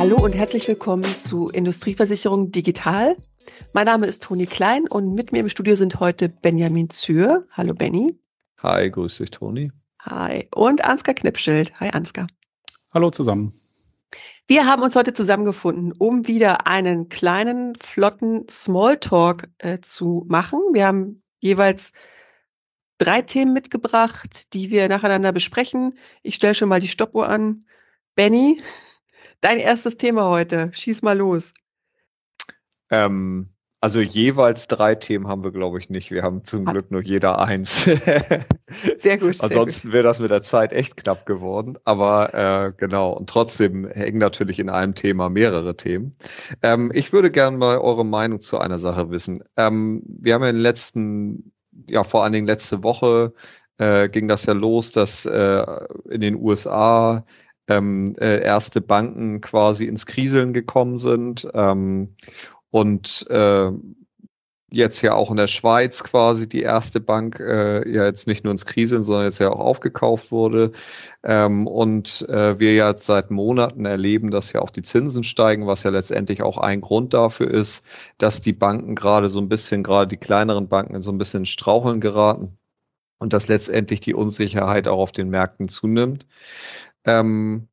Hallo und herzlich willkommen zu Industrieversicherung Digital. Mein Name ist Toni Klein und mit mir im Studio sind heute Benjamin Zür. Hallo Benny. Hi, grüß dich Toni. Hi. Und Ansgar Knipschild. Hi Ansgar. Hallo zusammen. Wir haben uns heute zusammengefunden, um wieder einen kleinen, flotten Smalltalk äh, zu machen. Wir haben jeweils drei Themen mitgebracht, die wir nacheinander besprechen. Ich stelle schon mal die Stoppuhr an. Benny, dein erstes Thema heute. Schieß mal los. Ähm, also jeweils drei Themen haben wir, glaube ich, nicht. Wir haben zum ah. Glück nur jeder eins. sehr gut. Ansonsten wäre das mit der Zeit echt knapp geworden. Aber äh, genau, und trotzdem hängen natürlich in einem Thema mehrere Themen. Ähm, ich würde gerne mal eure Meinung zu einer Sache wissen. Ähm, wir haben ja in den letzten ja vor allen Dingen letzte Woche äh, ging das ja los, dass äh, in den USA ähm, äh, erste Banken quasi ins Kriseln gekommen sind ähm, und äh, jetzt ja auch in der Schweiz quasi die erste Bank äh, ja jetzt nicht nur ins Kriseln, sondern jetzt ja auch aufgekauft wurde. Ähm, und äh, wir ja seit Monaten erleben, dass ja auch die Zinsen steigen, was ja letztendlich auch ein Grund dafür ist, dass die Banken gerade so ein bisschen, gerade die kleineren Banken so ein bisschen Straucheln geraten und dass letztendlich die Unsicherheit auch auf den Märkten zunimmt. Ähm,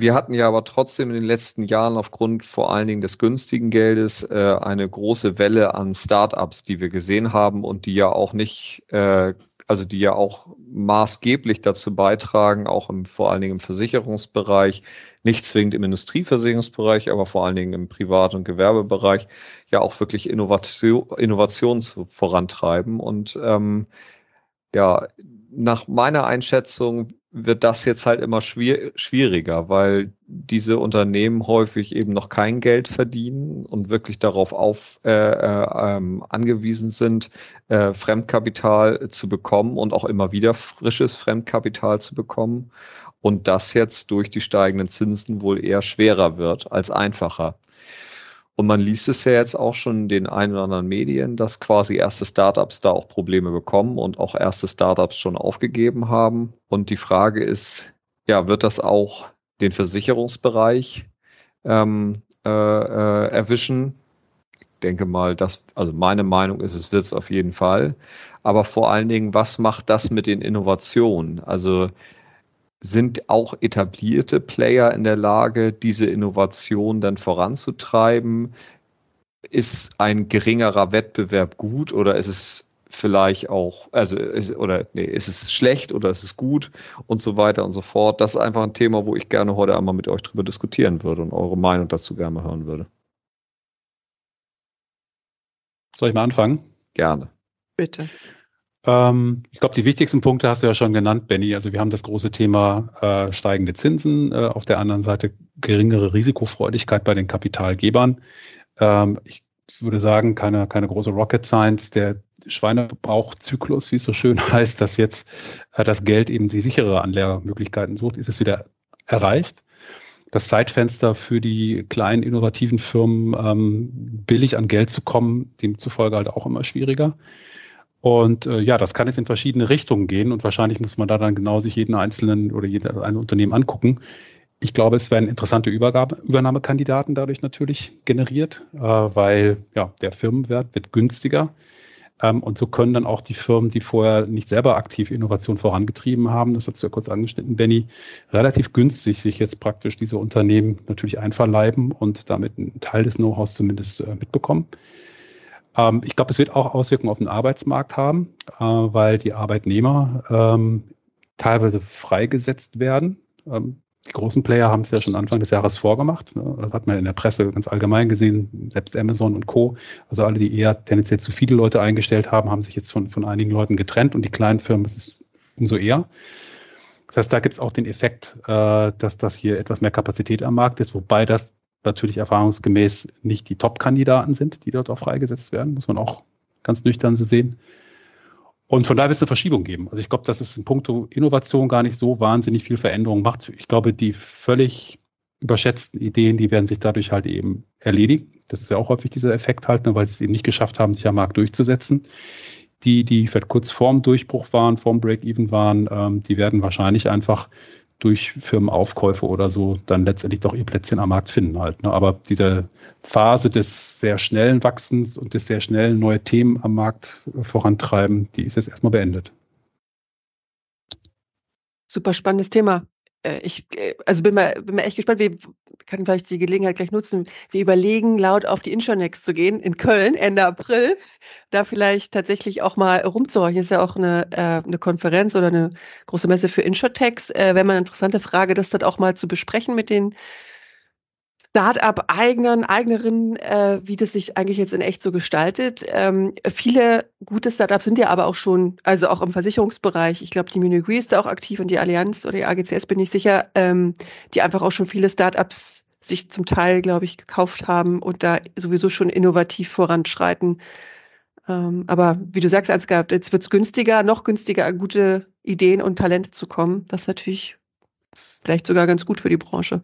wir hatten ja aber trotzdem in den letzten Jahren aufgrund vor allen Dingen des günstigen Geldes äh, eine große Welle an Startups, die wir gesehen haben und die ja auch nicht, äh, also die ja auch maßgeblich dazu beitragen, auch im, vor allen Dingen im Versicherungsbereich, nicht zwingend im Industrieversicherungsbereich, aber vor allen Dingen im Privat- und Gewerbebereich, ja auch wirklich Innovation, Innovation zu, vorantreiben. Und ähm, ja, nach meiner Einschätzung wird das jetzt halt immer schwier schwieriger, weil diese Unternehmen häufig eben noch kein Geld verdienen und wirklich darauf auf, äh, äh, ähm, angewiesen sind, äh, Fremdkapital zu bekommen und auch immer wieder frisches Fremdkapital zu bekommen. Und das jetzt durch die steigenden Zinsen wohl eher schwerer wird als einfacher. Und man liest es ja jetzt auch schon in den ein oder anderen Medien, dass quasi erste Startups da auch Probleme bekommen und auch erste Startups schon aufgegeben haben. Und die Frage ist, ja, wird das auch den Versicherungsbereich ähm, äh, äh, erwischen? Ich denke mal, dass, also meine Meinung ist, es wird es auf jeden Fall. Aber vor allen Dingen, was macht das mit den Innovationen? Also sind auch etablierte Player in der Lage, diese Innovation dann voranzutreiben? Ist ein geringerer Wettbewerb gut oder ist es vielleicht auch, also ist, oder nee, ist es schlecht oder ist es gut und so weiter und so fort. Das ist einfach ein Thema, wo ich gerne heute einmal mit euch drüber diskutieren würde und eure Meinung dazu gerne hören würde. Soll ich mal anfangen? Gerne. Bitte. Ähm, ich glaube, die wichtigsten Punkte hast du ja schon genannt, Benny. Also wir haben das große Thema äh, steigende Zinsen, äh, auf der anderen Seite geringere Risikofreudigkeit bei den Kapitalgebern. Ähm, ich würde sagen, keine, keine große Rocket Science. Der Schweinebauchzyklus, wie es so schön heißt, dass jetzt äh, das Geld eben die sichere Anlegermöglichkeiten sucht, ist es wieder erreicht. Das Zeitfenster für die kleinen innovativen Firmen, ähm, billig an Geld zu kommen, demzufolge halt auch immer schwieriger. Und äh, ja, das kann jetzt in verschiedene Richtungen gehen und wahrscheinlich muss man da dann genau sich jeden einzelnen oder jedes ein Unternehmen angucken. Ich glaube, es werden interessante Übergabe, Übernahmekandidaten dadurch natürlich generiert, äh, weil ja, der Firmenwert wird günstiger. Ähm, und so können dann auch die Firmen, die vorher nicht selber aktiv Innovation vorangetrieben haben, das hast du ja kurz angeschnitten, Benny, relativ günstig sich jetzt praktisch diese Unternehmen natürlich einverleiben und damit einen Teil des Know-hows zumindest äh, mitbekommen. Ähm, ich glaube, es wird auch Auswirkungen auf den Arbeitsmarkt haben, äh, weil die Arbeitnehmer ähm, teilweise freigesetzt werden. Ähm, die großen Player haben es ja schon Anfang des Jahres vorgemacht. Ne? Das hat man in der Presse ganz allgemein gesehen, selbst Amazon und Co. Also alle, die eher tendenziell zu viele Leute eingestellt haben, haben sich jetzt von, von einigen Leuten getrennt und die kleinen Firmen ist umso eher. Das heißt, da gibt es auch den Effekt, äh, dass das hier etwas mehr Kapazität am Markt ist, wobei das natürlich erfahrungsgemäß nicht die Top-Kandidaten sind, die dort auch freigesetzt werden, muss man auch ganz nüchtern so sehen. Und von daher wird es eine Verschiebung geben. Also ich glaube, dass es in puncto Innovation gar nicht so wahnsinnig viel Veränderung macht. Ich glaube, die völlig überschätzten Ideen, die werden sich dadurch halt eben erledigen. Das ist ja auch häufig dieser Effekt halt, ne, weil sie es eben nicht geschafft haben, sich am Markt durchzusetzen. Die, die vielleicht kurz vorm Durchbruch waren, vorm Break-Even waren, ähm, die werden wahrscheinlich einfach durch Firmenaufkäufe oder so dann letztendlich doch ihr Plätzchen am Markt finden halt. Ne? Aber diese Phase des sehr schnellen Wachsens und des sehr schnellen neue Themen am Markt vorantreiben, die ist jetzt erstmal beendet. Super spannendes Thema. Äh, ich, äh, also bin mal, bin mal echt gespannt, wir kann vielleicht die Gelegenheit gleich nutzen. Wir überlegen, laut auf die Intronext zu gehen in Köln Ende April, da vielleicht tatsächlich auch mal rumzuhorchen. Ist ja auch eine, äh, eine Konferenz oder eine große Messe für Insurtechs. Äh, Wäre mal eine interessante Frage, das dann auch mal zu besprechen mit den Start-up-Eignern, Eignerinnen, äh, wie das sich eigentlich jetzt in echt so gestaltet. Ähm, viele gute Start-ups sind ja aber auch schon, also auch im Versicherungsbereich, ich glaube, die Re ist da auch aktiv und die Allianz oder die AGCS bin ich sicher, ähm, die einfach auch schon viele Start-ups sich zum Teil, glaube ich, gekauft haben und da sowieso schon innovativ voranschreiten. Ähm, aber wie du sagst, Ansgar, jetzt wird es günstiger, noch günstiger, an gute Ideen und Talente zu kommen. Das ist natürlich vielleicht sogar ganz gut für die Branche.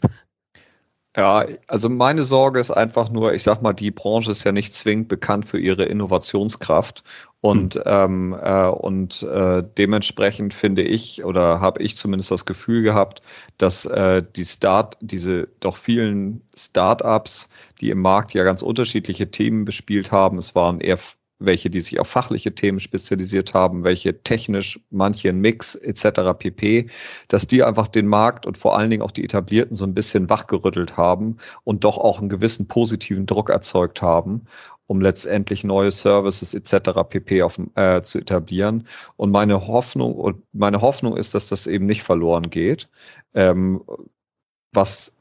Ja, also meine Sorge ist einfach nur, ich sag mal, die Branche ist ja nicht zwingend bekannt für ihre Innovationskraft und hm. ähm, äh, und äh, dementsprechend finde ich oder habe ich zumindest das Gefühl gehabt, dass äh, die Start, diese doch vielen Startups, die im Markt ja ganz unterschiedliche Themen bespielt haben, es waren eher welche, die sich auf fachliche Themen spezialisiert haben, welche technisch, manche in Mix etc. pp, dass die einfach den Markt und vor allen Dingen auch die Etablierten so ein bisschen wachgerüttelt haben und doch auch einen gewissen positiven Druck erzeugt haben, um letztendlich neue Services etc. pp auf, äh, zu etablieren. Und meine Hoffnung meine Hoffnung ist, dass das eben nicht verloren geht. Ähm, was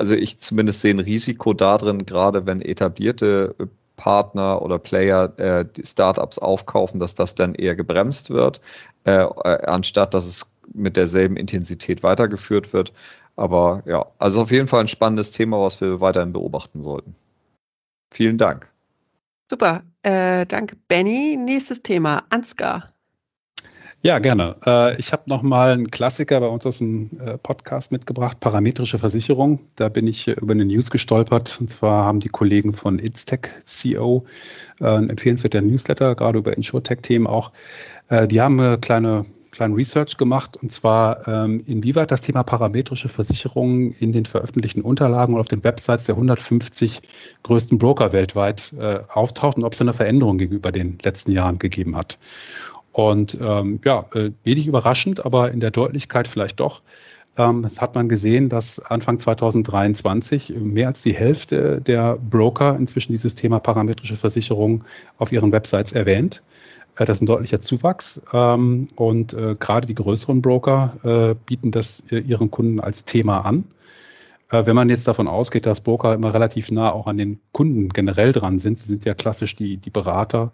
also ich zumindest sehe ein Risiko darin, gerade wenn etablierte Partner oder Player äh, die Startups aufkaufen, dass das dann eher gebremst wird, äh, äh, anstatt dass es mit derselben Intensität weitergeführt wird. Aber ja, also auf jeden Fall ein spannendes Thema, was wir weiterhin beobachten sollten. Vielen Dank. Super, äh, danke Benny. Nächstes Thema, Ansgar. Ja, gerne. Äh, ich habe nochmal einen Klassiker bei uns aus dem äh, Podcast mitgebracht, parametrische Versicherung. Da bin ich über eine News gestolpert. Und zwar haben die Kollegen von Itstech CO äh, ein empfehlenswerter Newsletter, gerade über Insurtech-Themen auch. Die haben eine kleine kleinen Research gemacht und zwar ähm, inwieweit das Thema parametrische Versicherungen in den veröffentlichten Unterlagen und auf den Websites der 150 größten Broker weltweit äh, auftaucht und ob es eine Veränderung gegenüber den letzten Jahren gegeben hat. Und ähm, ja, äh, wenig überraschend, aber in der Deutlichkeit vielleicht doch, ähm, hat man gesehen, dass Anfang 2023 mehr als die Hälfte der Broker inzwischen dieses Thema parametrische Versicherung auf ihren Websites erwähnt. Äh, das ist ein deutlicher Zuwachs. Ähm, und äh, gerade die größeren Broker äh, bieten das äh, ihren Kunden als Thema an. Äh, wenn man jetzt davon ausgeht, dass Broker immer relativ nah auch an den Kunden generell dran sind, sie sind ja klassisch die, die Berater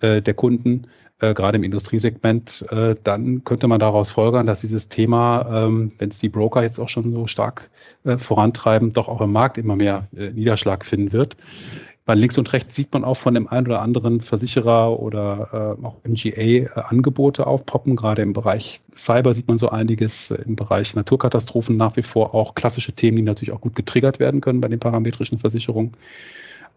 äh, der Kunden, äh, gerade im Industriesegment, äh, dann könnte man daraus folgern, dass dieses Thema, ähm, wenn es die Broker jetzt auch schon so stark äh, vorantreiben, doch auch im Markt immer mehr äh, Niederschlag finden wird. Bei links und rechts sieht man auch von dem einen oder anderen Versicherer oder äh, auch MGA äh, aufpoppen. Gerade im Bereich Cyber sieht man so einiges, im Bereich Naturkatastrophen nach wie vor auch klassische Themen, die natürlich auch gut getriggert werden können bei den parametrischen Versicherungen.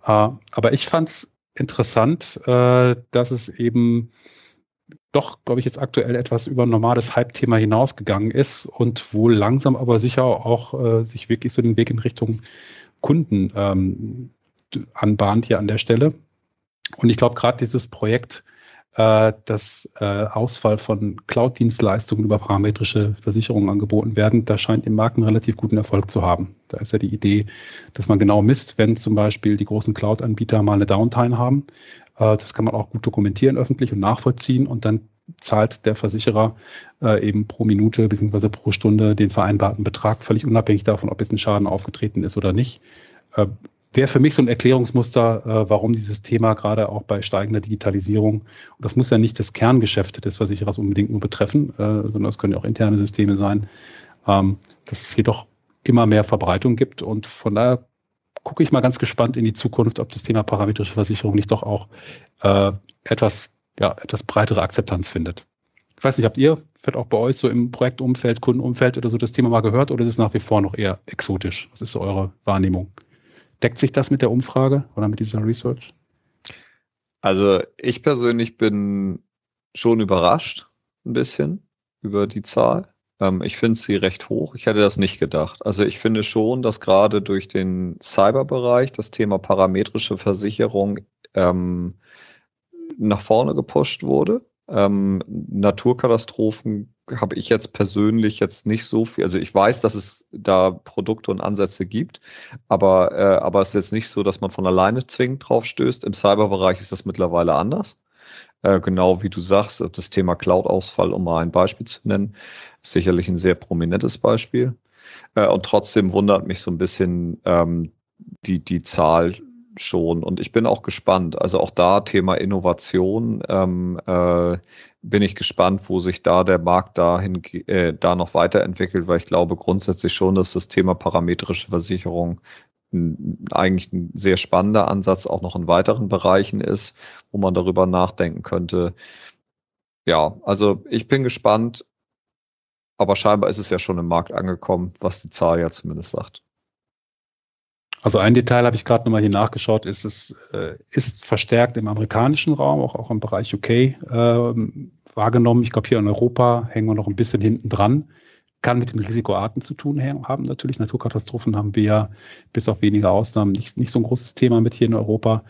aber ich fand es interessant, dass es eben doch, glaube ich, jetzt aktuell etwas über ein normales Hype-Thema hinausgegangen ist und wohl langsam aber sicher auch äh, sich wirklich so den Weg in Richtung Kunden ähm, anbahnt hier an der Stelle. Und ich glaube, gerade dieses Projekt, äh, das äh, Ausfall von Cloud-Dienstleistungen über parametrische Versicherungen angeboten werden, da scheint im Markt einen relativ guten Erfolg zu haben. Da ist ja die Idee, dass man genau misst, wenn zum Beispiel die großen Cloud-Anbieter mal eine Downtime haben, äh, das kann man auch gut dokumentieren öffentlich und nachvollziehen und dann zahlt der Versicherer äh, eben pro Minute bzw. pro Stunde den vereinbarten Betrag, völlig unabhängig davon, ob jetzt ein Schaden aufgetreten ist oder nicht. Äh, Wäre für mich so ein Erklärungsmuster, äh, warum dieses Thema gerade auch bei steigender Digitalisierung, und das muss ja nicht das Kerngeschäft des Versicherers unbedingt nur betreffen, äh, sondern es können ja auch interne Systeme sein, ähm, dass es jedoch immer mehr Verbreitung gibt und von daher gucke ich mal ganz gespannt in die Zukunft, ob das Thema parametrische Versicherung nicht doch auch äh, etwas, ja, etwas breitere Akzeptanz findet. Ich weiß nicht, habt ihr vielleicht auch bei euch so im Projektumfeld, Kundenumfeld oder so das Thema mal gehört oder ist es nach wie vor noch eher exotisch? Was ist so eure Wahrnehmung? Deckt sich das mit der Umfrage oder mit dieser Research? Also ich persönlich bin schon überrascht ein bisschen über die Zahl. Ähm, ich finde sie recht hoch. Ich hätte das nicht gedacht. Also ich finde schon, dass gerade durch den Cyberbereich das Thema parametrische Versicherung ähm, nach vorne gepusht wurde. Ähm, Naturkatastrophen habe ich jetzt persönlich jetzt nicht so viel. Also ich weiß, dass es da Produkte und Ansätze gibt, aber, äh, aber es ist jetzt nicht so, dass man von alleine zwingend drauf stößt. Im Cyberbereich ist das mittlerweile anders. Äh, genau wie du sagst, das Thema Cloud-Ausfall, um mal ein Beispiel zu nennen, ist sicherlich ein sehr prominentes Beispiel. Äh, und trotzdem wundert mich so ein bisschen ähm, die, die Zahl schon. Und ich bin auch gespannt. Also auch da Thema Innovation ähm, äh, bin ich gespannt, wo sich da der Markt dahin äh, da noch weiterentwickelt, weil ich glaube grundsätzlich schon, dass das Thema parametrische Versicherung eigentlich ein sehr spannender Ansatz auch noch in weiteren Bereichen ist, wo man darüber nachdenken könnte. Ja, also ich bin gespannt, aber scheinbar ist es ja schon im Markt angekommen, was die Zahl ja zumindest sagt. Also ein Detail habe ich gerade nochmal hier nachgeschaut, ist es äh, ist verstärkt im amerikanischen Raum, auch, auch im Bereich UK äh, wahrgenommen. Ich glaube, hier in Europa hängen wir noch ein bisschen hinten dran. Kann mit den Risikoarten zu tun haben natürlich. Naturkatastrophen haben wir ja bis auf wenige Ausnahmen nicht, nicht so ein großes Thema mit hier in Europa.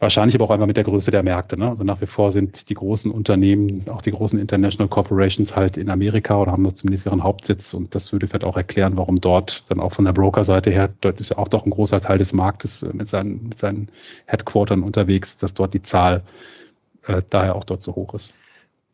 Wahrscheinlich aber auch einfach mit der Größe der Märkte. Ne? Also nach wie vor sind die großen Unternehmen, auch die großen International Corporations halt in Amerika oder haben zumindest ihren Hauptsitz und das würde vielleicht auch erklären, warum dort dann auch von der Broker-Seite her, dort ist ja auch doch ein großer Teil des Marktes äh, mit seinen, mit seinen Headquartern unterwegs, dass dort die Zahl äh, daher auch dort so hoch ist.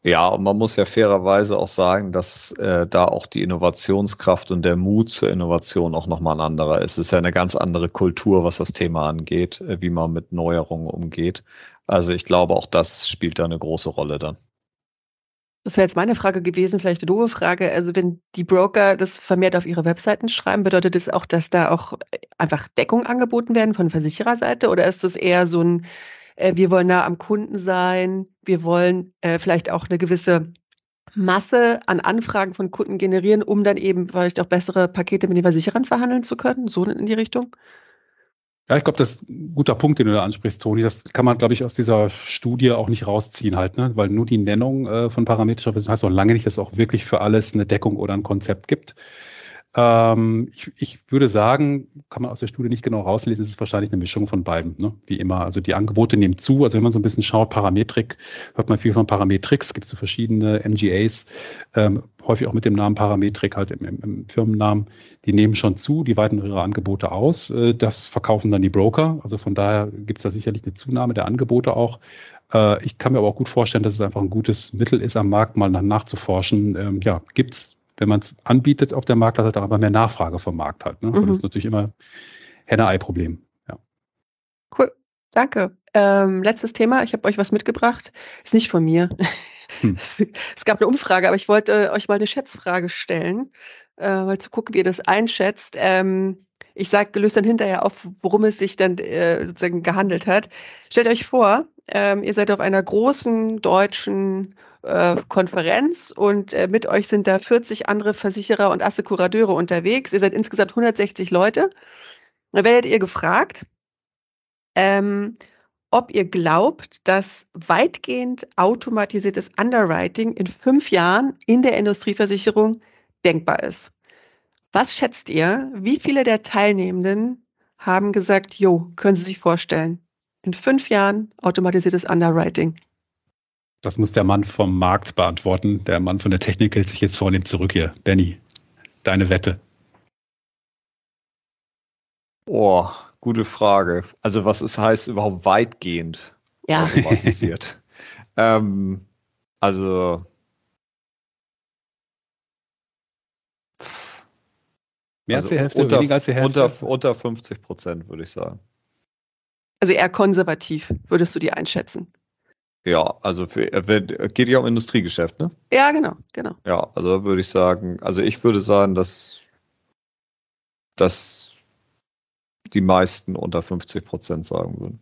Ja, und man muss ja fairerweise auch sagen, dass äh, da auch die Innovationskraft und der Mut zur Innovation auch nochmal ein anderer ist. Es ist ja eine ganz andere Kultur, was das Thema angeht, äh, wie man mit Neuerungen umgeht. Also ich glaube, auch das spielt da eine große Rolle dann. Das wäre jetzt meine Frage gewesen, vielleicht eine doofe Frage. Also wenn die Broker das vermehrt auf ihre Webseiten schreiben, bedeutet das auch, dass da auch einfach Deckung angeboten werden von Versichererseite oder ist das eher so ein äh, wir wollen nah am Kunden sein, wir wollen äh, vielleicht auch eine gewisse Masse an Anfragen von Kunden generieren, um dann eben vielleicht auch bessere Pakete mit den Versicherern verhandeln zu können, so in die Richtung? Ja, ich glaube, das ist ein guter Punkt, den du da ansprichst, Toni. Das kann man, glaube ich, aus dieser Studie auch nicht rausziehen halt, ne? weil nur die Nennung äh, von parametrischer Wissen heißt auch lange nicht, dass es auch wirklich für alles eine Deckung oder ein Konzept gibt. Ähm, ich, ich, würde sagen, kann man aus der Studie nicht genau rauslesen, es ist wahrscheinlich eine Mischung von beiden, ne? wie immer. Also die Angebote nehmen zu. Also wenn man so ein bisschen schaut, Parametrik, hört man viel von Parametrix, gibt es so verschiedene MGAs, ähm, häufig auch mit dem Namen Parametrik halt im, im, Firmennamen. Die nehmen schon zu, die weiten ihre Angebote aus. Äh, das verkaufen dann die Broker. Also von daher gibt es da sicherlich eine Zunahme der Angebote auch. Äh, ich kann mir aber auch gut vorstellen, dass es einfach ein gutes Mittel ist, am Markt mal nach, nachzuforschen. Ähm, ja, gibt es wenn man es anbietet auf der Markt, hat er aber mehr Nachfrage vom Markt halt. Ne? Mhm. Das ist natürlich immer Henne-Ei-Problem. Ja. Cool, danke. Ähm, letztes Thema, ich habe euch was mitgebracht, ist nicht von mir. Hm. Es gab eine Umfrage, aber ich wollte euch mal eine Schätzfrage stellen, äh, mal zu gucken, wie ihr das einschätzt. Ähm, ich sage, löst dann hinterher auf, worum es sich dann äh, sozusagen gehandelt hat. Stellt euch vor, ähm, ihr seid auf einer großen deutschen äh, Konferenz und äh, mit euch sind da 40 andere Versicherer und Assekurateure unterwegs. Ihr seid insgesamt 160 Leute. Da werdet ihr gefragt, ähm, ob ihr glaubt, dass weitgehend automatisiertes Underwriting in fünf Jahren in der Industrieversicherung denkbar ist. Was schätzt ihr? Wie viele der Teilnehmenden haben gesagt, jo, können Sie sich vorstellen, in fünf Jahren automatisiertes Underwriting? Das muss der Mann vom Markt beantworten. Der Mann von der Technik hält sich jetzt vornehm zurück hier. Benny, deine Wette. Oh, gute Frage. Also was ist heißt überhaupt weitgehend ja. automatisiert? ähm, also Mehr also als die Hälfte, unter, weniger als die Hälfte? Unter, unter 50 Prozent, würde ich sagen. Also eher konservativ, würdest du die einschätzen? Ja, also für, äh, geht ja um Industriegeschäft, ne? Ja, genau, genau. Ja, also würde ich sagen, also ich würde sagen, dass, dass die meisten unter 50 Prozent sagen würden.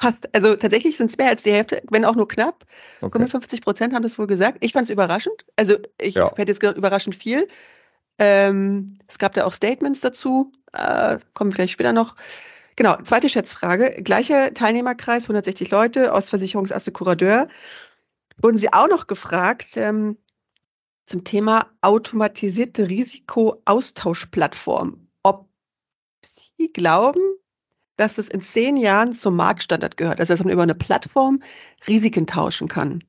Passt. Also tatsächlich sind es mehr als die Hälfte, wenn auch nur knapp. Okay. 55 Prozent haben das wohl gesagt. Ich fand es überraschend. Also ich ja. hätte jetzt gesagt, überraschend viel. Ähm, es gab da auch Statements dazu, äh, kommen vielleicht später noch. Genau, zweite Schätzfrage. Gleicher Teilnehmerkreis, 160 Versicherungsasse Ostversicherungsassekuradeur. Wurden Sie auch noch gefragt, ähm, zum Thema automatisierte Risikoaustauschplattform. Ob Sie glauben, dass es in zehn Jahren zum Marktstandard gehört, also dass man über eine Plattform Risiken tauschen kann.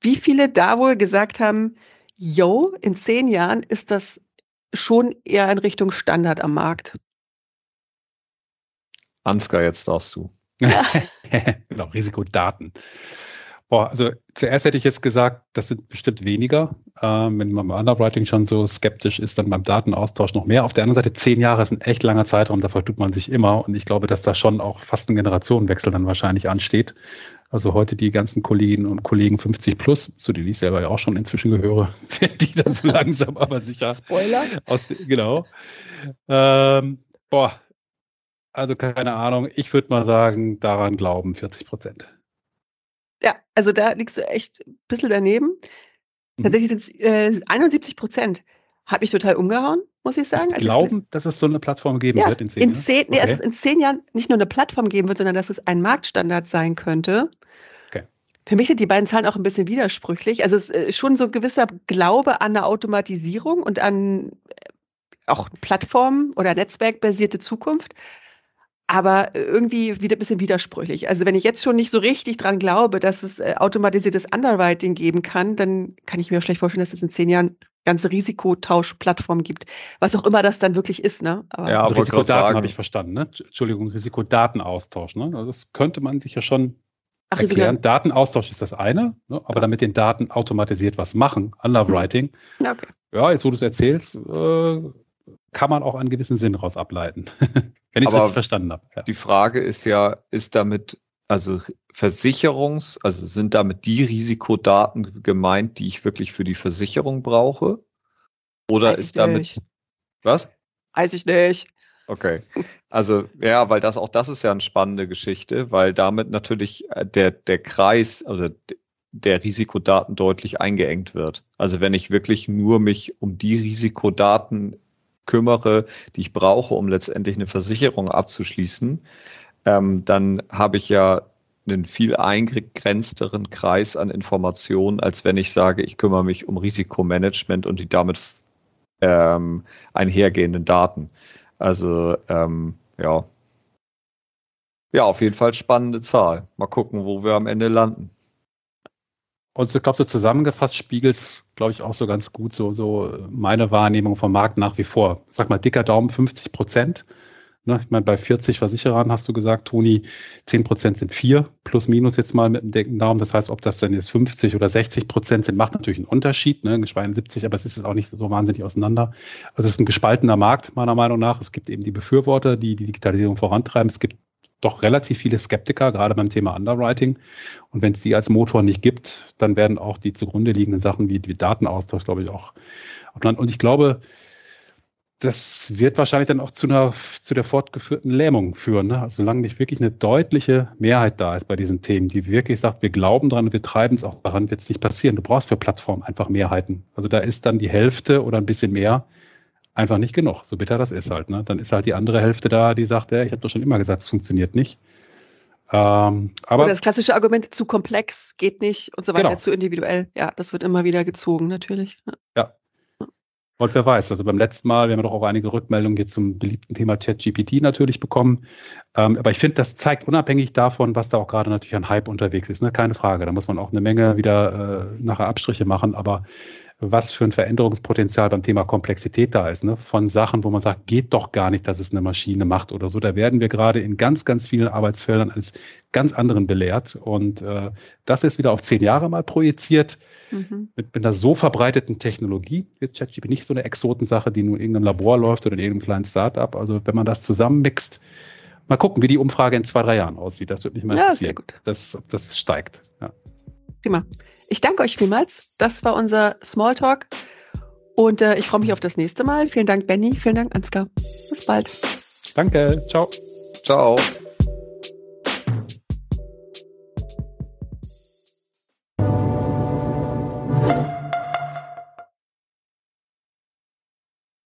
Wie viele da wohl gesagt haben, yo, in zehn Jahren ist das schon eher in Richtung Standard am Markt? Ansgar, jetzt darfst du. genau, Risikodaten. Boah, also zuerst hätte ich jetzt gesagt, das sind bestimmt weniger. Ähm, wenn man beim Underwriting schon so skeptisch ist, dann beim Datenaustausch noch mehr. Auf der anderen Seite, zehn Jahre ist ein echt langer Zeitraum, da vertut man sich immer. Und ich glaube, dass da schon auch fast ein Generationenwechsel dann wahrscheinlich ansteht. Also heute die ganzen Kolleginnen und Kollegen 50 plus, zu denen ich selber ja auch schon inzwischen gehöre, werden die dann so langsam aber sicher. Spoiler. Aus, genau. Ähm, boah, also keine Ahnung. Ich würde mal sagen, daran glauben 40 Prozent. Ja, also da liegst du echt ein bisschen daneben. Mhm. Tatsächlich sind es äh, 71 Prozent. Hat mich total umgehauen, muss ich sagen. Glauben, ich, dass es so eine Plattform geben ja, wird in zehn Jahren? In zehn, nee, okay. dass es in zehn Jahren nicht nur eine Plattform geben wird, sondern dass es ein Marktstandard sein könnte. Okay. Für mich sind die beiden Zahlen auch ein bisschen widersprüchlich. Also es ist schon so ein gewisser Glaube an eine Automatisierung und an äh, auch Plattform- oder Netzwerkbasierte Zukunft aber irgendwie wieder ein bisschen widersprüchlich. Also wenn ich jetzt schon nicht so richtig dran glaube, dass es äh, automatisiertes Underwriting geben kann, dann kann ich mir schlecht vorstellen, dass es in zehn Jahren ganze Risikotauschplattformen gibt, was auch immer das dann wirklich ist. Ne? Aber ja, also Risikodaten habe ich verstanden. Ne? Entschuldigung, Risikodatenaustausch. Ne? Also das könnte man sich ja schon Ach, erklären. Datenaustausch ist das eine, ne? aber ja. damit den Daten automatisiert was machen, Underwriting. Okay. Ja, jetzt wo du es erzählst, äh, kann man auch einen gewissen Sinn raus ableiten. Wenn ich es richtig verstanden habe. Ja. Die Frage ist ja, ist damit, also Versicherungs, also sind damit die Risikodaten gemeint, die ich wirklich für die Versicherung brauche? Oder Weiß ist damit. Nicht. Was? Weiß ich nicht. Okay. Also, ja, weil das auch das ist ja eine spannende Geschichte, weil damit natürlich äh, der, der Kreis, also der Risikodaten deutlich eingeengt wird. Also wenn ich wirklich nur mich um die Risikodaten kümmere, die ich brauche, um letztendlich eine Versicherung abzuschließen, ähm, dann habe ich ja einen viel eingegrenzteren Kreis an Informationen, als wenn ich sage, ich kümmere mich um Risikomanagement und die damit ähm, einhergehenden Daten. Also ähm, ja. Ja, auf jeden Fall spannende Zahl. Mal gucken, wo wir am Ende landen. Und ich glaube, so zusammengefasst spiegelt es, glaube ich, auch so ganz gut so, so meine Wahrnehmung vom Markt nach wie vor. Sag mal, dicker Daumen 50 Prozent. Ne, ich meine, bei 40 Versicherern hast du gesagt, Toni, 10 Prozent sind vier, plus minus jetzt mal mit dem dicken Daumen. Das heißt, ob das dann jetzt 50 oder 60 Prozent sind, macht natürlich einen Unterschied, ne, geschweige 70, aber es ist auch nicht so wahnsinnig auseinander. Also es ist ein gespaltener Markt, meiner Meinung nach. Es gibt eben die Befürworter, die die Digitalisierung vorantreiben. Es gibt doch relativ viele Skeptiker, gerade beim Thema Underwriting. Und wenn es die als Motor nicht gibt, dann werden auch die zugrunde liegenden Sachen wie, wie Datenaustausch, glaube ich, auch. Und ich glaube, das wird wahrscheinlich dann auch zu einer zu der fortgeführten Lähmung führen. Ne? Also solange nicht wirklich eine deutliche Mehrheit da ist bei diesen Themen, die wirklich sagt, wir glauben dran und wir treiben es auch daran, wird es nicht passieren. Du brauchst für Plattformen einfach Mehrheiten. Also da ist dann die Hälfte oder ein bisschen mehr einfach nicht genug. So bitter das ist halt. Ne? Dann ist halt die andere Hälfte da, die sagt, ja, ich habe doch schon immer gesagt, es funktioniert nicht. Ähm, aber Oder das klassische Argument, zu komplex, geht nicht und so weiter, genau. zu individuell. Ja, das wird immer wieder gezogen, natürlich. Ja. Und wer weiß, also beim letzten Mal, wir haben doch auch einige Rückmeldungen jetzt zum beliebten Thema ChatGPT natürlich bekommen. Ähm, aber ich finde, das zeigt unabhängig davon, was da auch gerade natürlich an Hype unterwegs ist, ne? keine Frage. Da muss man auch eine Menge wieder äh, nachher Abstriche machen. Aber was für ein Veränderungspotenzial beim Thema Komplexität da ist, ne? von Sachen, wo man sagt, geht doch gar nicht, dass es eine Maschine macht oder so. Da werden wir gerade in ganz, ganz vielen Arbeitsfeldern als ganz anderen belehrt. Und äh, das ist wieder auf zehn Jahre mal projiziert. Mhm. Mit, mit, einer so verbreiteten Technologie ist ChatGPT nicht so eine Exotensache, die nur in irgendeinem Labor läuft oder in irgendeinem kleinen Startup. Also wenn man das zusammenmixt, mal gucken, wie die Umfrage in zwei, drei Jahren aussieht. Das würde mich mal interessieren, ja, sehr gut. Dass, ob das steigt. Ja. Prima. Ich danke euch vielmals. Das war unser Smalltalk. Und äh, ich freue mich auf das nächste Mal. Vielen Dank, Benny. Vielen Dank, Ansgar. Bis bald. Danke. Ciao. Ciao.